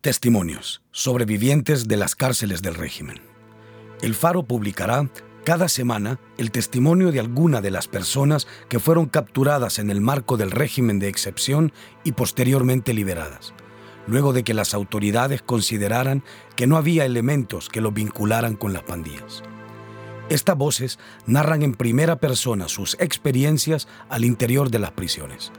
Testimonios, sobrevivientes de las cárceles del régimen. El Faro publicará cada semana el testimonio de alguna de las personas que fueron capturadas en el marco del régimen de excepción y posteriormente liberadas, luego de que las autoridades consideraran que no había elementos que los vincularan con las pandillas. Estas voces narran en primera persona sus experiencias al interior de las prisiones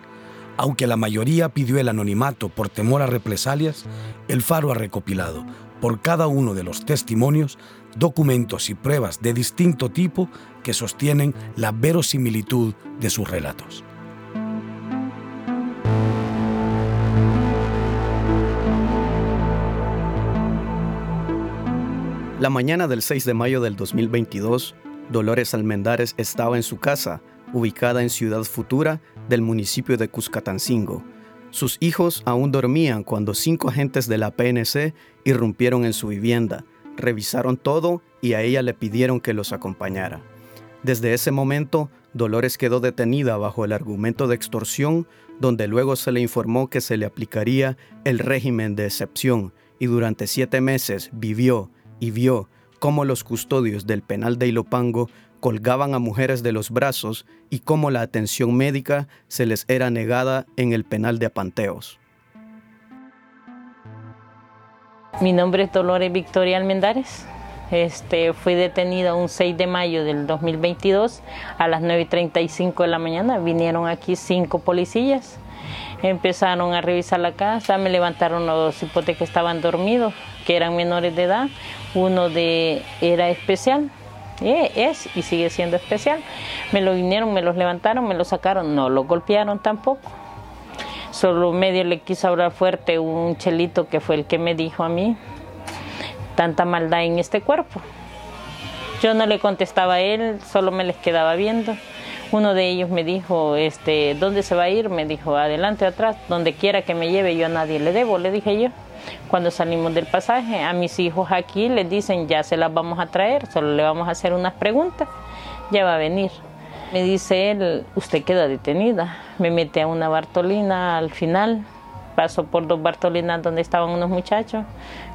aunque la mayoría pidió el anonimato por temor a represalias, el Faro ha recopilado, por cada uno de los testimonios, documentos y pruebas de distinto tipo que sostienen la verosimilitud de sus relatos. La mañana del 6 de mayo del 2022, Dolores Almendares estaba en su casa ubicada en Ciudad Futura del municipio de Cuscatancingo. Sus hijos aún dormían cuando cinco agentes de la PNC irrumpieron en su vivienda, revisaron todo y a ella le pidieron que los acompañara. Desde ese momento, Dolores quedó detenida bajo el argumento de extorsión, donde luego se le informó que se le aplicaría el régimen de excepción y durante siete meses vivió y vio cómo los custodios del penal de Ilopango colgaban a mujeres de los brazos y cómo la atención médica se les era negada en el penal de Apanteos. Mi nombre es Dolores Victoria Almendares. Este, fui detenida un 6 de mayo del 2022 a las 9.35 de la mañana. Vinieron aquí cinco policías, empezaron a revisar la casa, me levantaron los hipotes que estaban dormidos, que eran menores de edad. Uno de era especial, es y sigue siendo especial. Me lo vinieron, me los levantaron, me lo sacaron, no lo golpearon tampoco. Solo medio le quiso hablar fuerte un chelito que fue el que me dijo a mí, tanta maldad en este cuerpo. Yo no le contestaba a él, solo me les quedaba viendo. Uno de ellos me dijo, este, ¿dónde se va a ir? Me dijo, adelante, atrás, donde quiera que me lleve, yo a nadie le debo, le dije yo. Cuando salimos del pasaje, a mis hijos aquí les dicen, ya se las vamos a traer, solo le vamos a hacer unas preguntas, ya va a venir. Me dice él, usted queda detenida. Me mete a una Bartolina al final, paso por dos Bartolinas donde estaban unos muchachos.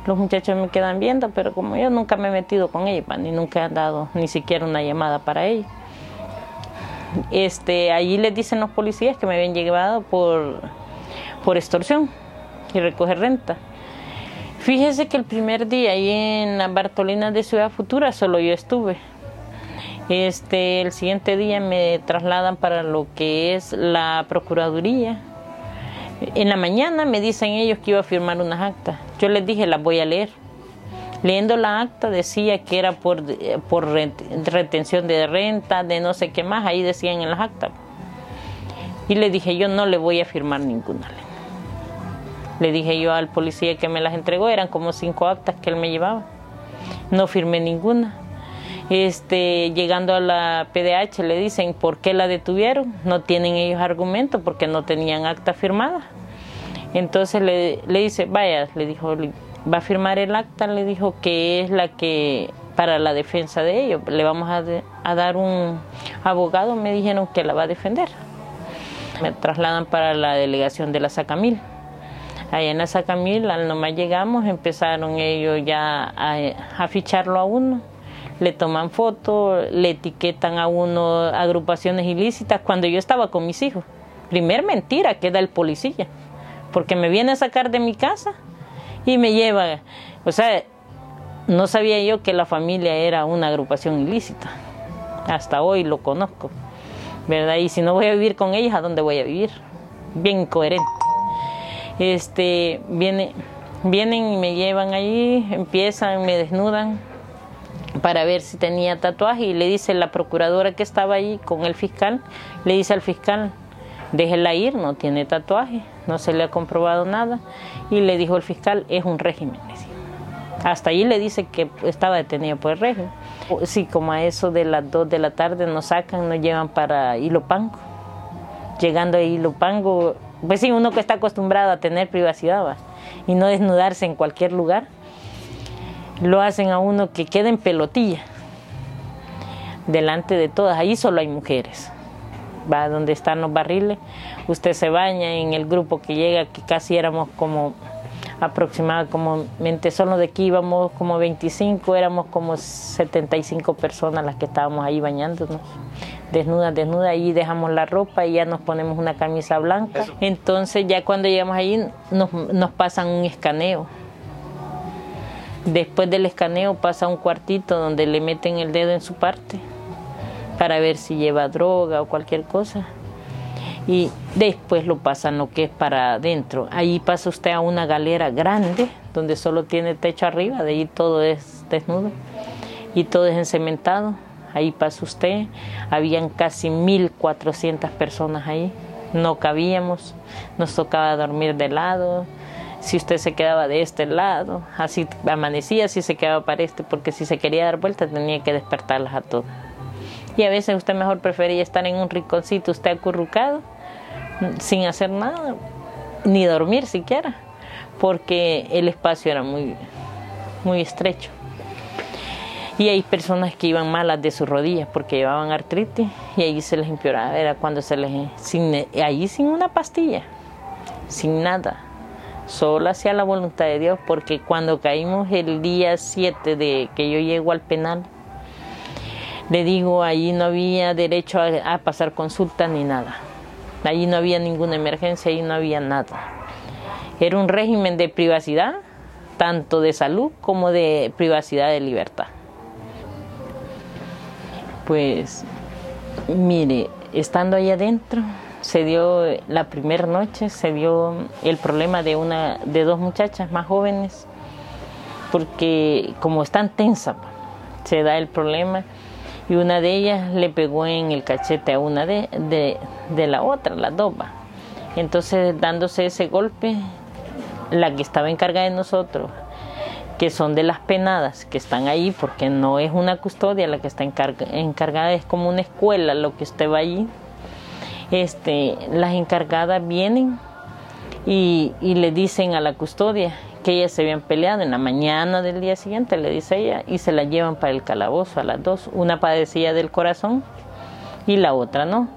Los muchachos me quedan viendo, pero como yo nunca me he metido con ellos, ni nunca he dado ni siquiera una llamada para ellos. Este, allí les dicen los policías que me habían llevado por, por extorsión y recoger renta. Fíjese que el primer día ahí en la Bartolina de Ciudad Futura solo yo estuve. Este, el siguiente día me trasladan para lo que es la Procuraduría. En la mañana me dicen ellos que iba a firmar unas actas. Yo les dije, las voy a leer. Leyendo la acta decía que era por, por retención de renta, de no sé qué más, ahí decían en las actas. Y le dije, yo no le voy a firmar ninguna. Le dije yo al policía que me las entregó, eran como cinco actas que él me llevaba. No firmé ninguna. Este, llegando a la PDH le dicen por qué la detuvieron. No tienen ellos argumento porque no tenían acta firmada. Entonces le, dice, vaya, le dijo, va a firmar el acta, le dijo que es la que para la defensa de ellos. Le vamos a, a dar un abogado, me dijeron que la va a defender. Me trasladan para la delegación de la Sacamil. Allá en la Sacamil, al nomás llegamos, empezaron ellos ya a, ficharlo a uno. Le toman fotos, le etiquetan a uno agrupaciones ilícitas cuando yo estaba con mis hijos. Primer mentira queda el policía, porque me viene a sacar de mi casa y me lleva. O sea, no sabía yo que la familia era una agrupación ilícita. Hasta hoy lo conozco, ¿verdad? Y si no voy a vivir con ellos, ¿a dónde voy a vivir? Bien incoherente este, viene, vienen y me llevan allí, empiezan, me desnudan para ver si tenía tatuaje y le dice la procuradora que estaba allí con el fiscal, le dice al fiscal, déjela ir, no tiene tatuaje, no se le ha comprobado nada y le dijo el fiscal, es un régimen. Hasta allí le dice que estaba detenido por el régimen. Sí, como a eso de las 2 de la tarde nos sacan, nos llevan para Ilopango. Llegando a Ilopango, pues sí, uno que está acostumbrado a tener privacidad y no desnudarse en cualquier lugar, lo hacen a uno que quede en pelotilla delante de todas. Ahí solo hay mujeres. Va donde están los barriles, usted se baña en el grupo que llega, que casi éramos como aproximadamente, solo de aquí íbamos como 25, éramos como 75 personas las que estábamos ahí bañándonos, desnudas, desnudas, ahí dejamos la ropa y ya nos ponemos una camisa blanca. Entonces ya cuando llegamos ahí nos, nos pasan un escaneo. Después del escaneo pasa un cuartito donde le meten el dedo en su parte para ver si lleva droga o cualquier cosa y después lo pasan lo que es para adentro. Ahí pasa usted a una galera grande donde solo tiene techo arriba, de ahí todo es desnudo y todo es encementado. Ahí pasa usted, habían casi 1400 personas ahí, no cabíamos, nos tocaba dormir de lado. Si usted se quedaba de este lado, así amanecía, si se quedaba para este, porque si se quería dar vuelta tenía que despertarlas a todas. Y a veces usted mejor prefería estar en un rinconcito, usted acurrucado, sin hacer nada, ni dormir siquiera, porque el espacio era muy, muy estrecho. Y hay personas que iban malas de sus rodillas porque llevaban artritis y ahí se les empeoraba, era cuando se les... Sin, ahí sin una pastilla, sin nada, solo hacía la voluntad de Dios porque cuando caímos el día 7 de que yo llego al penal, le digo, ahí no había derecho a, a pasar consulta ni nada Allí no había ninguna emergencia, allí no había nada. Era un régimen de privacidad, tanto de salud como de privacidad de libertad. Pues, mire, estando ahí adentro, se dio la primera noche, se dio el problema de una, de dos muchachas más jóvenes, porque como están tensas, se da el problema y una de ellas le pegó en el cachete a una de, de, la otra, la doba. Entonces, dándose ese golpe, la que estaba encargada de nosotros, que son de las penadas que están ahí, porque no es una custodia la que está encargada, es como una escuela lo que usted va allí. Este, las encargadas vienen y, y le dicen a la custodia que ellas se habían peleado en la mañana del día siguiente, le dice ella, y se la llevan para el calabozo a las dos. Una padecía del corazón y la otra no.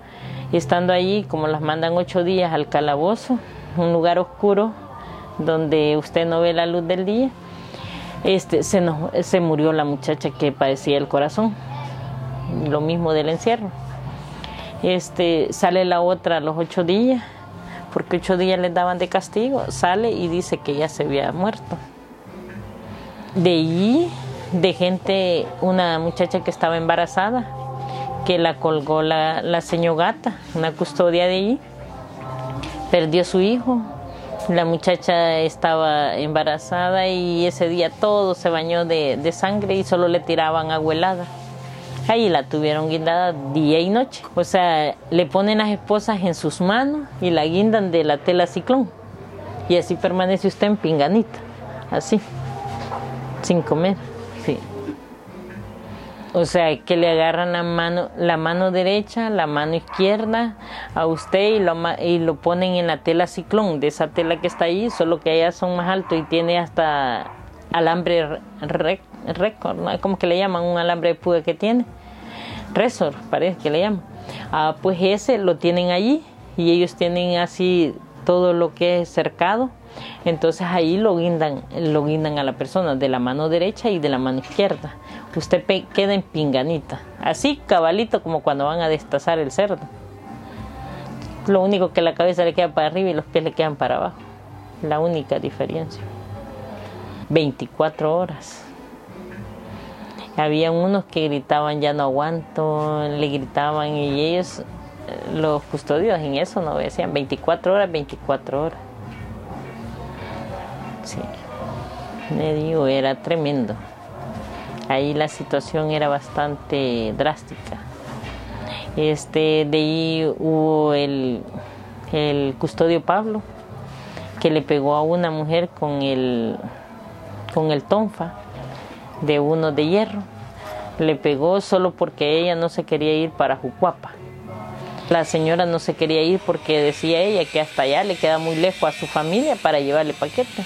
Y estando allí, como las mandan ocho días al calabozo, un lugar oscuro donde usted no ve la luz del día, este, se, se murió la muchacha que padecía el corazón, lo mismo del encierro. Este, sale la otra a los ocho días porque ocho días le daban de castigo, sale y dice que ya se había muerto. De allí, de gente, una muchacha que estaba embarazada, que la colgó la, la una custodia de allí, perdió su hijo. La muchacha estaba embarazada y ese día todo se bañó de, de sangre y solo le tiraban agua helada. Ahí la tuvieron guindada día y noche. O sea, le ponen las esposas en sus manos y la guindan de la tela ciclón. Y así permanece usted en pinganita, así, sin comer. Sí. O sea, que le agarran la mano, la mano derecha, la mano izquierda a usted y lo, y lo ponen en la tela ciclón, de esa tela que está ahí, solo que allá son más altos y tiene hasta alambre récord, ¿no? como que le llaman un alambre de pude que tiene resort, parece que le llaman. Ah, pues ese lo tienen allí y ellos tienen así todo lo que es cercado. Entonces ahí lo guindan, lo guindan a la persona de la mano derecha y de la mano izquierda. Usted queda en pinganita, así cabalito como cuando van a destazar el cerdo. Lo único que la cabeza le queda para arriba y los pies le quedan para abajo. La única diferencia. 24 horas. Había unos que gritaban ya no aguanto, le gritaban y ellos, los custodios en eso no decían 24 horas, 24 horas. Sí, me digo, era tremendo. Ahí la situación era bastante drástica. Este, de ahí hubo el, el custodio Pablo, que le pegó a una mujer con el, con el tonfa de uno de hierro. Le pegó solo porque ella no se quería ir para Jucuapa. La señora no se quería ir porque decía ella que hasta allá le queda muy lejos a su familia para llevarle paquete.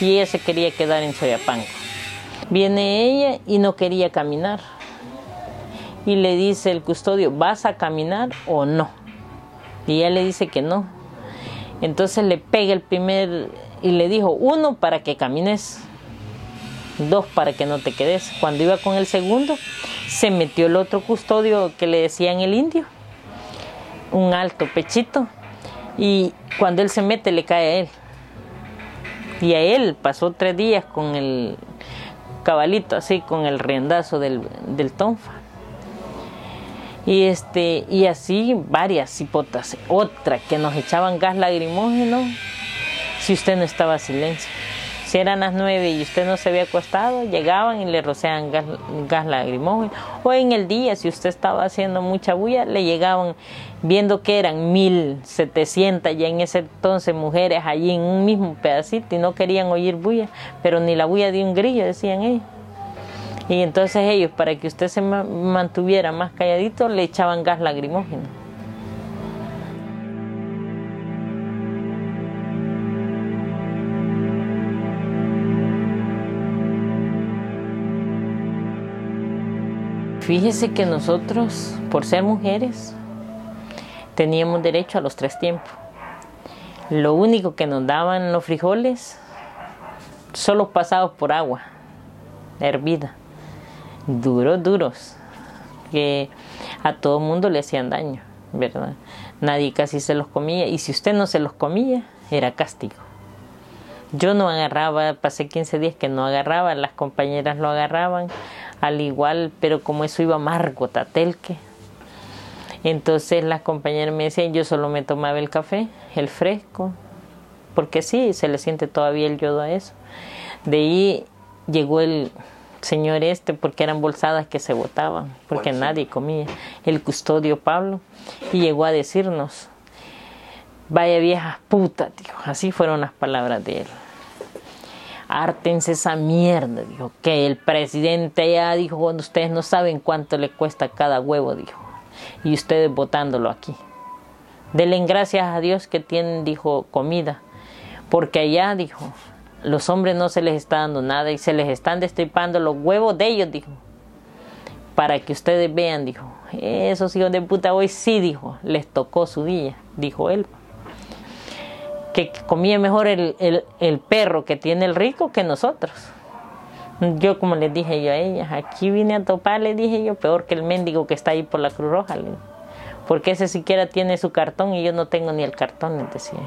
Y ella se quería quedar en Soyapango. Viene ella y no quería caminar. Y le dice el custodio, ¿vas a caminar o no? Y ella le dice que no. Entonces le pega el primer y le dijo, uno para que camines, dos para que no te quedes. Cuando iba con el segundo, se metió el otro custodio que le decían el indio, un alto pechito, y cuando él se mete le cae a él. Y a él pasó tres días con el cabalito así, con el riendazo del, del tonfa. Y, este, y así varias hipotas. Otra que nos echaban gas lagrimógeno si usted no estaba a silencio. Si eran las nueve y usted no se había acostado, llegaban y le rociaban gas, gas lagrimógeno. O en el día, si usted estaba haciendo mucha bulla, le llegaban, viendo que eran mil setecientas ya en ese entonces mujeres allí en un mismo pedacito y no querían oír bulla, pero ni la bulla de un grillo, decían ellos. Y entonces ellos, para que usted se mantuviera más calladito, le echaban gas lagrimógeno. Fíjese que nosotros, por ser mujeres, teníamos derecho a los tres tiempos. Lo único que nos daban los frijoles, solo pasados por agua, hervida, duros, duros, que a todo mundo le hacían daño, ¿verdad? Nadie casi se los comía y si usted no se los comía, era castigo. Yo no agarraba, pasé 15 días que no agarraba, las compañeras lo agarraban, al igual, pero como eso iba amargo, tatelque. Entonces las compañeras me decían, yo solo me tomaba el café, el fresco, porque sí, se le siente todavía el yodo a eso. De ahí llegó el señor este, porque eran bolsadas que se botaban, porque nadie comía, el custodio Pablo, y llegó a decirnos, vaya vieja puta, tío, así fueron las palabras de él ártense esa mierda, dijo, que el presidente ya dijo, cuando ustedes no saben cuánto le cuesta cada huevo, dijo, y ustedes votándolo aquí. Denle gracias a Dios que tienen, dijo, comida, porque allá, dijo, los hombres no se les está dando nada y se les están destripando los huevos de ellos, dijo, para que ustedes vean, dijo, esos hijos de puta hoy sí, dijo, les tocó su día, dijo él que comía mejor el, el, perro que tiene el rico que nosotros. Yo como les dije yo a ellas, aquí vine a topar, le dije yo, peor que el mendigo que está ahí por la Cruz Roja, porque ese siquiera tiene su cartón y yo no tengo ni el cartón, les decía.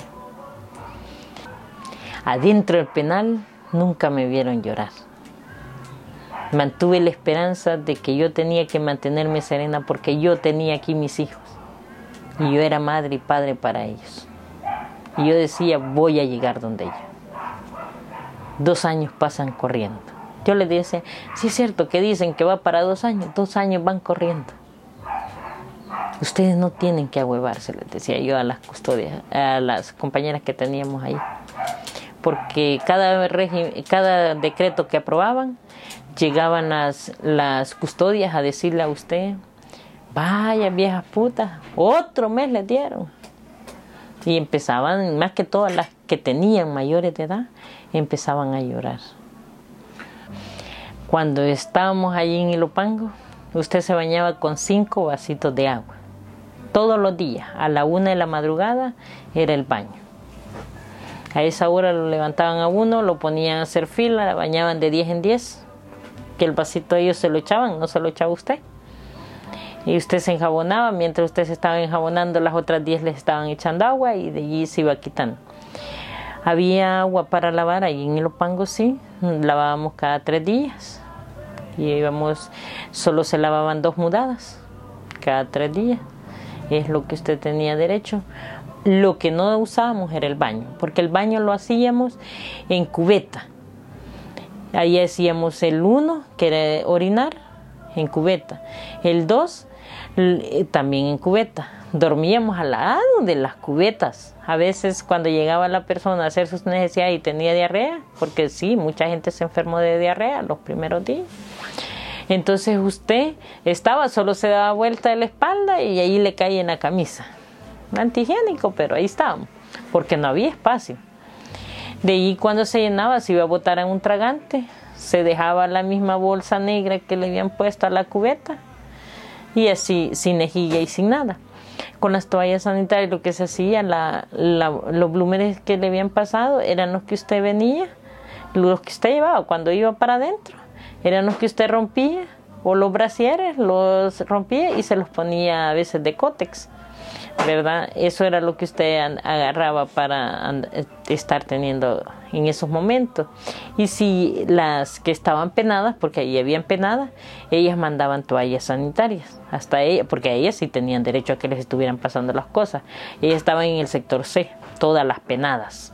Adentro del penal nunca me vieron llorar. Mantuve la esperanza de que yo tenía que mantenerme serena porque yo tenía aquí mis hijos y yo era madre y padre para ellos. Y yo decía, voy a llegar donde ella. Dos años pasan corriendo. Yo le decía, sí es cierto que dicen que va para dos años, dos años van corriendo. Ustedes no tienen que ahuevarse, les decía yo a las custodias, a las compañeras que teníamos ahí. Porque cada, cada decreto que aprobaban, llegaban las, las custodias a decirle a usted, vaya vieja puta, otro mes le dieron y empezaban, más que todas las que tenían mayores de edad, empezaban a llorar. Cuando estábamos allí en Ilopango, usted se bañaba con cinco vasitos de agua. Todos los días, a la una de la madrugada, era el baño. A esa hora lo levantaban a uno, lo ponían a hacer fila, la bañaban de 10 en 10, que el vasito ellos se lo echaban, no se lo echaba usted y usted se enjabonaba, mientras usted se estaba enjabonando las otras 10 le estaban echando agua y de allí se iba quitando. Había agua para lavar ahí en el Opango, sí, lavábamos cada tres días y íbamos, solo se lavaban dos mudadas cada tres días, es lo que usted tenía derecho. Lo que no usábamos era el baño, porque el baño lo hacíamos en cubeta. Ahí hacíamos el uno, que era orinar, en cubeta. El dos, eh, también en cubeta. Dormíamos al lado de las cubetas. A veces cuando llegaba la persona a hacer sus necesidades y tenía diarrea, porque sí, mucha gente se enfermó de diarrea los primeros días. Entonces usted estaba, solo se daba vuelta de la espalda y ahí le caía en la camisa. Antihigiénico, pero ahí estábamos, porque no había espacio. De ahí cuando se llenaba se iba a botar en un tragante, se dejaba la misma bolsa negra que le habían puesto a la cubeta y así sin ejilla y sin nada. con las toallas sanitarias lo que se hacía, la, los blúmenes que le habían pasado eran los que usted venía, los que usted llevaba cuando iba para adentro, eran los que usted rompía o los brasieres los rompía y se los ponía a veces de cótex. ¿Verdad? Eso era lo que usted agarraba para estar teniendo en esos momentos. Y si las que estaban penadas, porque ahí habían penadas, ellas mandaban toallas sanitarias, hasta ella, porque ellas sí tenían derecho a que les estuvieran pasando las cosas. Ellas estaban en el sector C, todas las penadas.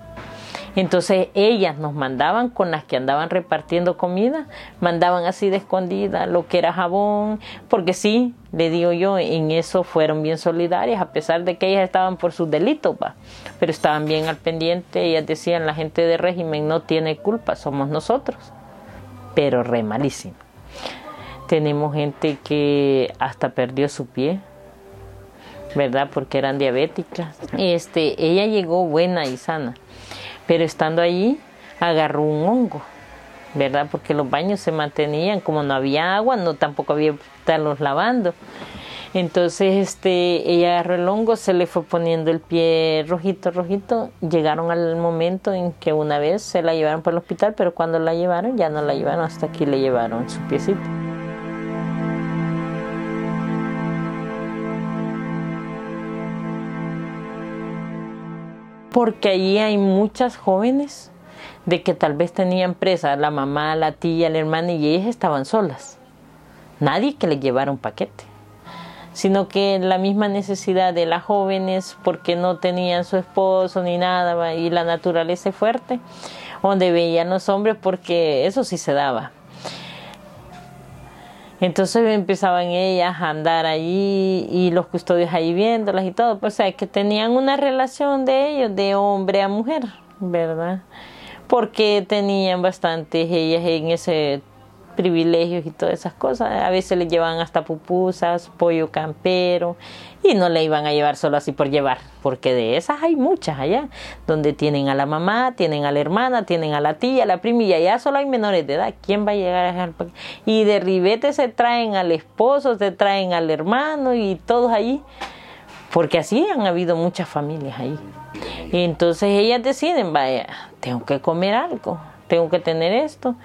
Entonces ellas nos mandaban con las que andaban repartiendo comida, mandaban así de escondida lo que era jabón, porque sí, le digo yo, en eso fueron bien solidarias, a pesar de que ellas estaban por sus delitos, pero estaban bien al pendiente, ellas decían, la gente de régimen no tiene culpa, somos nosotros, pero re malísimo. Tenemos gente que hasta perdió su pie, ¿verdad? Porque eran diabéticas. Este, ella llegó buena y sana pero estando allí agarró un hongo, ¿verdad? Porque los baños se mantenían, como no había agua, no tampoco había estarlos lavando. Entonces este, ella agarró el hongo, se le fue poniendo el pie rojito, rojito. Llegaron al momento en que una vez se la llevaron para el hospital, pero cuando la llevaron ya no la llevaron, hasta aquí le llevaron su piecito. Porque allí hay muchas jóvenes de que tal vez tenían presa la mamá, la tía, la hermana y ellas estaban solas. Nadie que le llevara un paquete, sino que la misma necesidad de las jóvenes porque no tenían su esposo ni nada y la naturaleza fuerte, donde veían los hombres porque eso sí se daba. Entonces empezaban ellas a andar allí y los custodios ahí viéndolas y todo, pues o sea, que tenían una relación de ellos de hombre a mujer, ¿verdad? Porque tenían bastantes ellas en ese privilegios y todas esas cosas. A veces le llevaban hasta pupusas, pollo campero y no le iban a llevar solo así por llevar, porque de esas hay muchas allá, donde tienen a la mamá, tienen a la hermana, tienen a la tía, a la prima y allá solo hay menores de edad. ¿Quién va a llegar a dejar? Y de ribete se traen al esposo, se traen al hermano y todos allí, porque así han habido muchas familias ahí. Y entonces ellas deciden, vaya, tengo que comer algo, tengo que tener esto.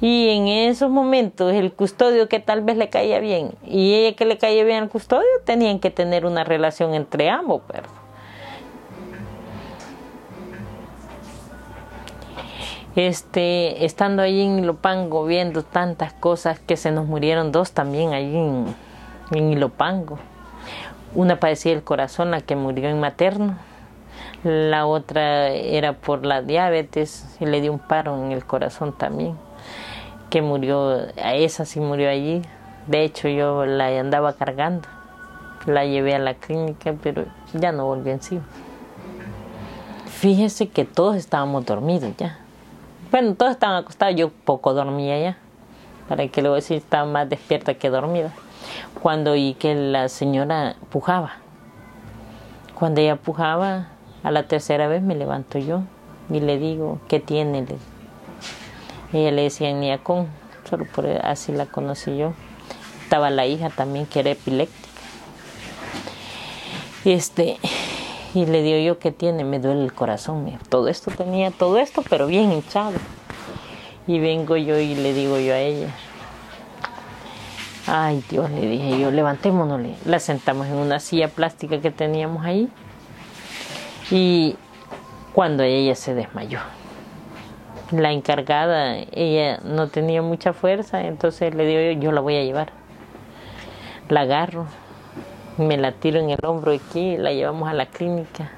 Y en esos momentos el custodio que tal vez le caía bien y ella que le caía bien al custodio tenían que tener una relación entre ambos. Pero. Este, estando allí en Ilopango viendo tantas cosas que se nos murieron dos también allí en, en Ilopango. Una padecía el corazón, la que murió en materno. La otra era por la diabetes y le dio un paro en el corazón también que murió, a esa sí murió allí. De hecho, yo la andaba cargando. La llevé a la clínica, pero ya no volví encima. Fíjese que todos estábamos dormidos ya. Bueno, todos estaban acostados, yo poco dormía ya. Para que luego decir, estaba más despierta que dormida. Cuando oí que la señora pujaba. Cuando ella pujaba, a la tercera vez me levanto yo y le digo, ¿qué tiene? Ella le decía Niacón, solo por así la conocí yo. Estaba la hija también que era epiléptica. Este y le digo yo que tiene, me duele el corazón, todo esto tenía todo esto, pero bien hinchado. Y vengo yo y le digo yo a ella, ay Dios, le dije yo, levantémonos, la sentamos en una silla plástica que teníamos ahí. Y cuando ella se desmayó la encargada, ella no tenía mucha fuerza, entonces le digo yo, yo la voy a llevar. La agarro, me la tiro en el hombro aquí, la llevamos a la clínica.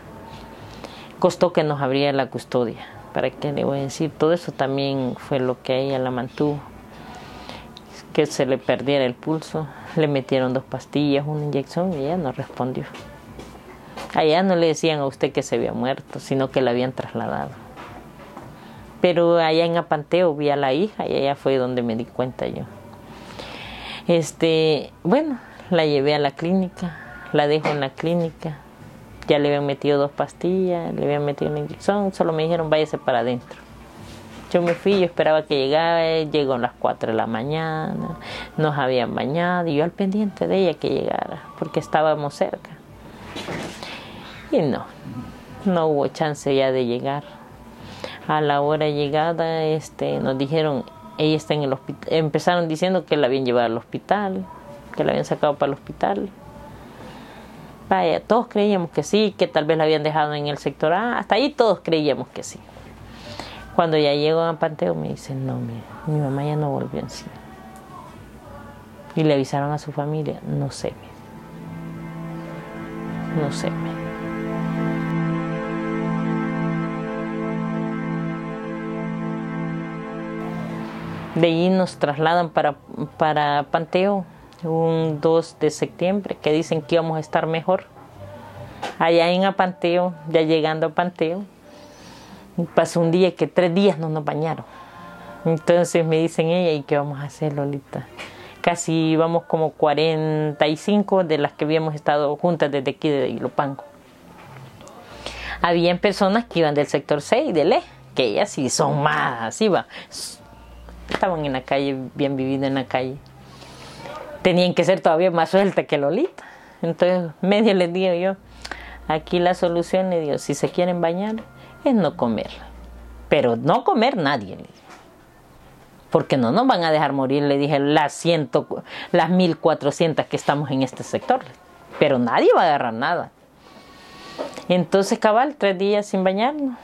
Costó que nos abriera la custodia, para qué le voy a decir, todo eso también fue lo que ella la mantuvo. Que se le perdiera el pulso, le metieron dos pastillas, una inyección y ella no respondió. Allá no le decían a usted que se había muerto, sino que la habían trasladado. Pero allá en Apanteo vi a la hija y allá fue donde me di cuenta yo. Este, bueno, la llevé a la clínica, la dejo en la clínica. Ya le habían metido dos pastillas, le habían metido una inyección, solo me dijeron váyase para adentro. Yo me fui, yo esperaba que llegara, llegó a las 4 de la mañana, nos habían bañado y yo al pendiente de ella que llegara, porque estábamos cerca. Y no, no hubo chance ya de llegar. A la hora llegada este, nos dijeron, ella está en el hospital. Empezaron diciendo que la habían llevado al hospital, que la habían sacado para el hospital. Vaya, todos creíamos que sí, que tal vez la habían dejado en el sector A. Hasta ahí todos creíamos que sí. Cuando ya llego a Panteo me dicen, no, mi mamá ya no volvió en sí. Y le avisaron a su familia, no sé, no sé. De ahí nos trasladan para, para Panteo un 2 de septiembre, que dicen que íbamos a estar mejor. Allá en Apanteo, ya llegando a Panteo, pasó un día que tres días no nos bañaron. Entonces me dicen ella, ¿y qué vamos a hacer, Lolita? Casi íbamos como 45 de las que habíamos estado juntas desde aquí de Ilopango. Habían personas que iban del sector 6 de Le, que ellas sí son más, iba. Estaban en la calle, bien vivido en la calle tenían que ser todavía más suelta que Lolita. Entonces, medio les digo yo, aquí la solución, le digo, si se quieren bañar, es no comer. Pero no comer nadie, Porque no nos van a dejar morir, le dije, las, ciento, las 1400 que estamos en este sector. Pero nadie va a agarrar nada. Entonces, cabal, tres días sin bañarnos.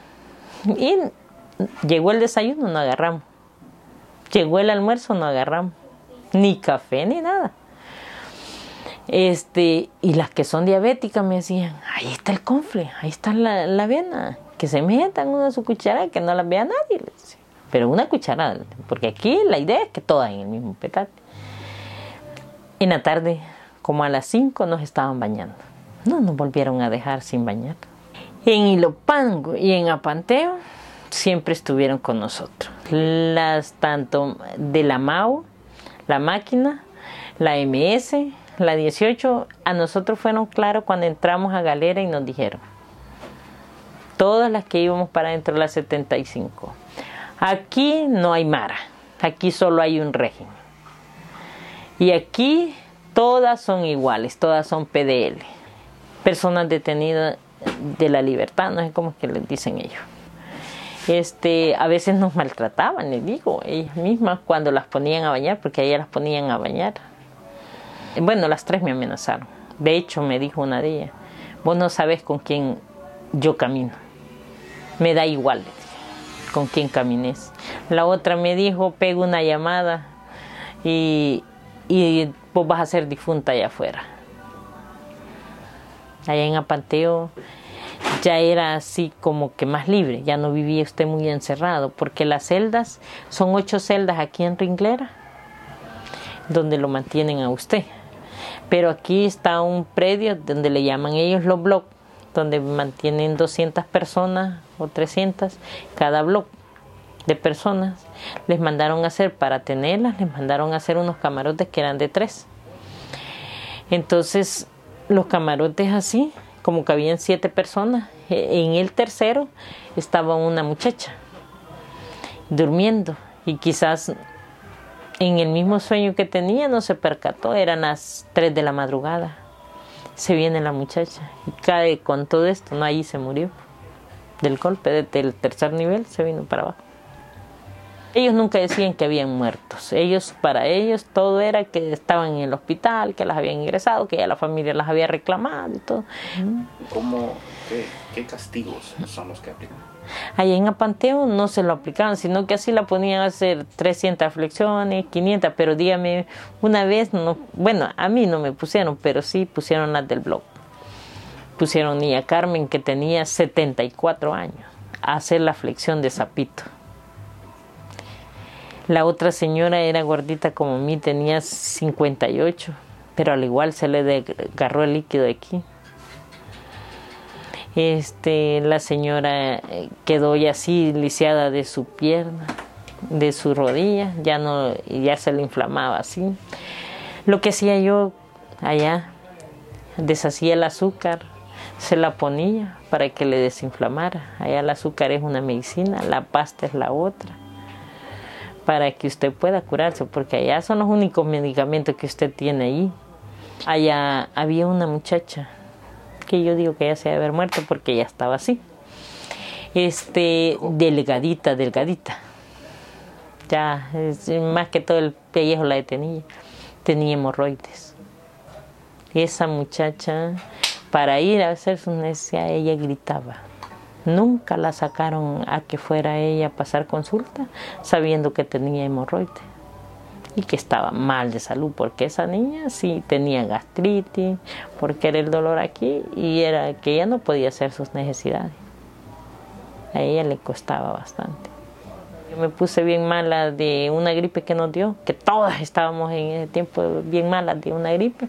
Y llegó el desayuno, no agarramos. Llegó el almuerzo, no agarramos ni café ni nada. Este, y las que son diabéticas me decían, ahí está el confle, ahí está la, la avena, que se metan una su cuchara que no la vea nadie. Pero una cucharada, porque aquí la idea es que todas en el mismo petate. En la tarde, como a las 5, nos estaban bañando. No nos volvieron a dejar sin bañar. En Ilopango y en Apanteo siempre estuvieron con nosotros. Las tanto de la MAU la máquina, la MS, la 18, a nosotros fueron claros cuando entramos a Galera y nos dijeron, todas las que íbamos para dentro de la 75, aquí no hay Mara, aquí solo hay un régimen. Y aquí todas son iguales, todas son PDL, personas detenidas de la libertad, no sé cómo es que les dicen ellos este, a veces nos maltrataban, les digo, ellas mismas cuando las ponían a bañar, porque ellas las ponían a bañar. Bueno, las tres me amenazaron. De hecho, me dijo una de ellas, vos no sabes con quién yo camino. Me da igual con quién camines. La otra me dijo, pego una llamada y, y vos vas a ser difunta allá afuera. Allá en Apanteo ya era así como que más libre, ya no vivía usted muy encerrado, porque las celdas son ocho celdas aquí en Ringlera, donde lo mantienen a usted. Pero aquí está un predio donde le llaman ellos los blogs, donde mantienen 200 personas o 300 cada blog de personas. Les mandaron a hacer, para tenerlas, les mandaron a hacer unos camarotes que eran de tres. Entonces, los camarotes así como que habían siete personas. E, en el tercero estaba una muchacha durmiendo y quizás en el mismo sueño que tenía no se percató, eran las tres de la madrugada. Se viene la muchacha y cae con todo esto, no ahí se murió del golpe del tercer nivel, se vino para abajo. Ellos nunca decían que habían muertos. Ellos, para ellos, todo era que estaban en el hospital, que las habían ingresado, que ya la familia las había reclamado y todo. ¿Cómo, qué, castigos son los que aplican? Allá en Apanteo no se lo aplicaban, sino que así la ponían a hacer 300 flexiones, 500, pero dígame, una vez, no, bueno, a mí no me pusieron, pero sí pusieron las del blog. Pusieron a Carmen, que tenía 74 años, a hacer la flexión de sapito. La otra señora era gordita como mí, tenía 58, pero al igual se le agarró el líquido aquí. Este, la señora eh, quedó ya así lisiada de su pierna, de su rodilla, ya no, ya se le inflamaba así. Lo que hacía yo allá, deshacía el azúcar, se la ponía para que le desinflamara. Allá el azúcar es una medicina, la pasta es la otra para que usted pueda curarse, porque allá son los únicos medicamentos que usted tiene ahí. Allá había una muchacha, que yo digo que ella se debe haber muerto porque ella estaba así. Este, delgadita, delgadita. Ya, más que todo el pellejo la detenía. Tenía hemorroides. Esa muchacha, para ir a hacer su necesidades, ella gritaba. Nunca la sacaron a que fuera ella a pasar consulta sabiendo que tenía hemorroides y que estaba mal de salud, porque esa niña sí tenía gastritis, porque era el dolor aquí y era que ella no podía hacer sus necesidades. A ella le costaba bastante. Yo me puse bien mala de una gripe que nos dio, que todas estábamos en ese tiempo bien malas de una gripe.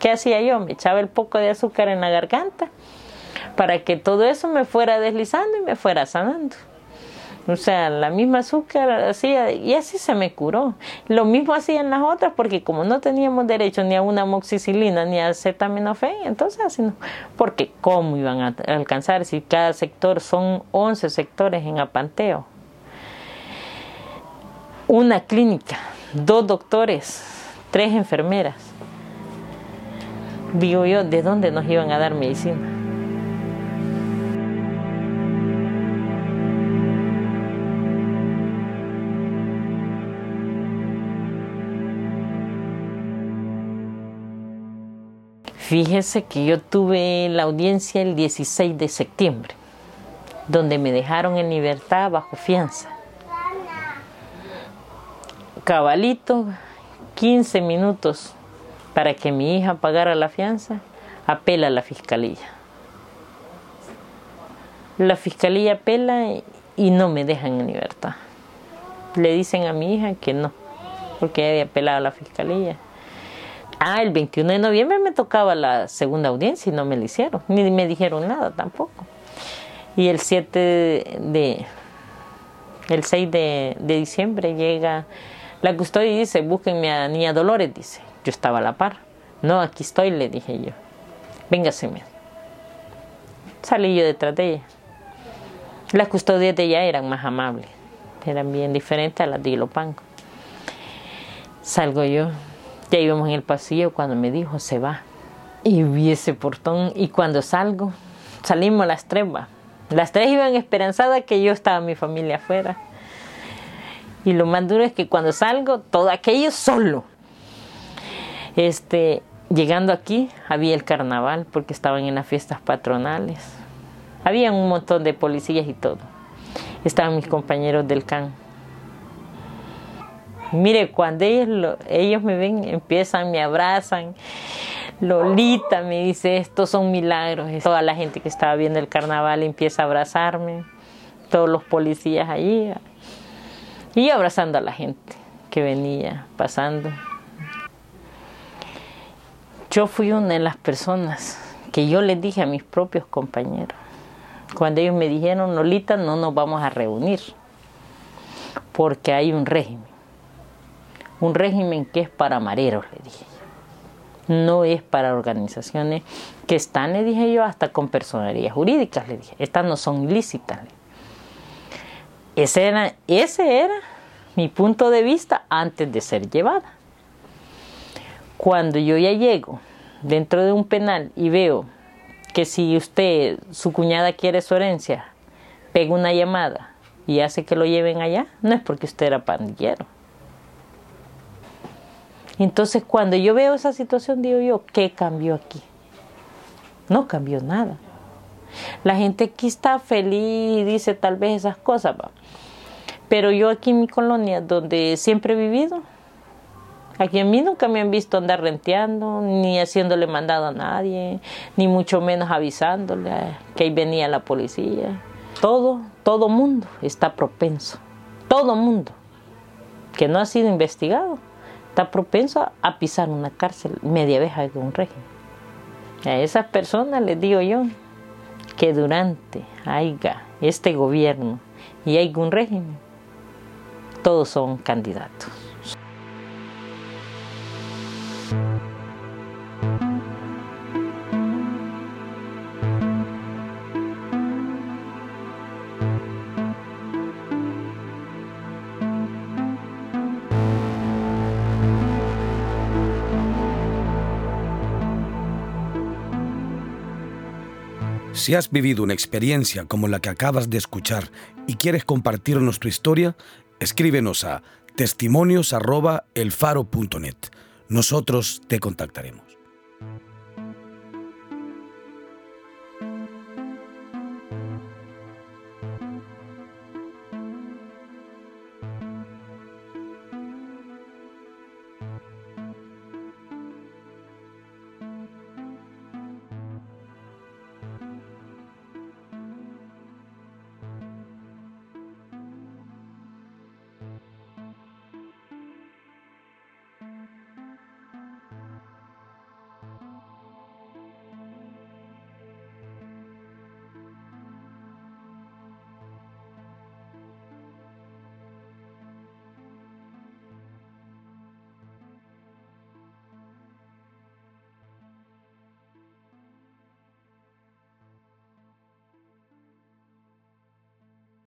¿Qué hacía yo? Me echaba el poco de azúcar en la garganta para que todo eso me fuera deslizando y me fuera sanando. O sea, la misma azúcar hacía y así se me curó. Lo mismo hacían las otras porque como no teníamos derecho ni a una moxicilina ni a acetaminofén, entonces así no. Porque ¿cómo iban a alcanzar si cada sector son 11 sectores en apanteo? Una clínica, dos doctores, tres enfermeras. Digo yo, ¿de dónde nos iban a dar medicina? Fíjese que yo tuve la audiencia el 16 de septiembre, donde me dejaron en libertad bajo fianza. Cabalito, 15 minutos para que mi hija pagara la fianza, apela a la fiscalía. La fiscalía apela y no me dejan en libertad. Le dicen a mi hija que no, porque había apelado a la fiscalía. Ah, el 21 de noviembre me tocaba la segunda audiencia y no me la hicieron, ni me dijeron nada tampoco. Y el 7 de, el 6 de, diciembre llega la custodia y dice, búsquenme a Niña Dolores, dice. Yo estaba a la par. No, aquí estoy, le dije yo. Véngaseme. Salí yo detrás de ella. Las custodias de ella eran más amables, eran bien diferentes a las de Ilopango. Salgo yo, ya íbamos en el pasillo cuando me dijo, se va. Y vi ese portón y cuando salgo, salimos las tres, Las tres iban esperanzadas que yo estaba mi familia afuera. Y lo más duro es que cuando salgo, todo aquello solo. Este, llegando aquí, había el carnaval porque estaban en las fiestas patronales. Había un montón de policías y todo. Estaban mis compañeros del CAN. Mire, cuando ellos, me ven, empiezan, me abrazan. Lolita me dice, estos son milagros. Toda la gente que estaba viendo el carnaval empieza a abrazarme. Todos los policías allí. Y abrazando a la gente que venía pasando. Yo fui una de las personas que yo les dije a mis propios compañeros. Cuando ellos me dijeron, Lolita, no nos vamos a reunir porque hay un régimen un régimen que es para mareros, le dije yo. No es para organizaciones que están, le dije yo, hasta con personalidades jurídicas, le dije. Estas no son ilícitas. Ese era, ese era mi punto de vista antes de ser llevada. Cuando yo ya llego dentro de un penal y veo que si usted, su cuñada quiere su herencia, pega una llamada y hace que lo lleven allá, no es porque usted era pandillero. Entonces cuando yo veo esa situación digo yo, ¿qué cambió aquí? No cambió nada. La gente aquí está feliz y dice tal vez esas cosas, pero yo aquí en mi colonia, donde siempre he vivido, aquí a mí nunca me han visto andar renteando, ni haciéndole mandado a nadie, ni mucho menos avisándole que ahí venía la policía. Todo, todo mundo está propenso, todo mundo que no ha sido investigado está propenso a pisar una cárcel media vez de un régimen. A esas personas les digo yo que durante haya este gobierno y hay un régimen, todos son candidatos. Si has vivido una experiencia como la que acabas de escuchar y quieres compartirnos tu historia, escríbenos a testimonios@elfaro.net. Nosotros te contactaremos.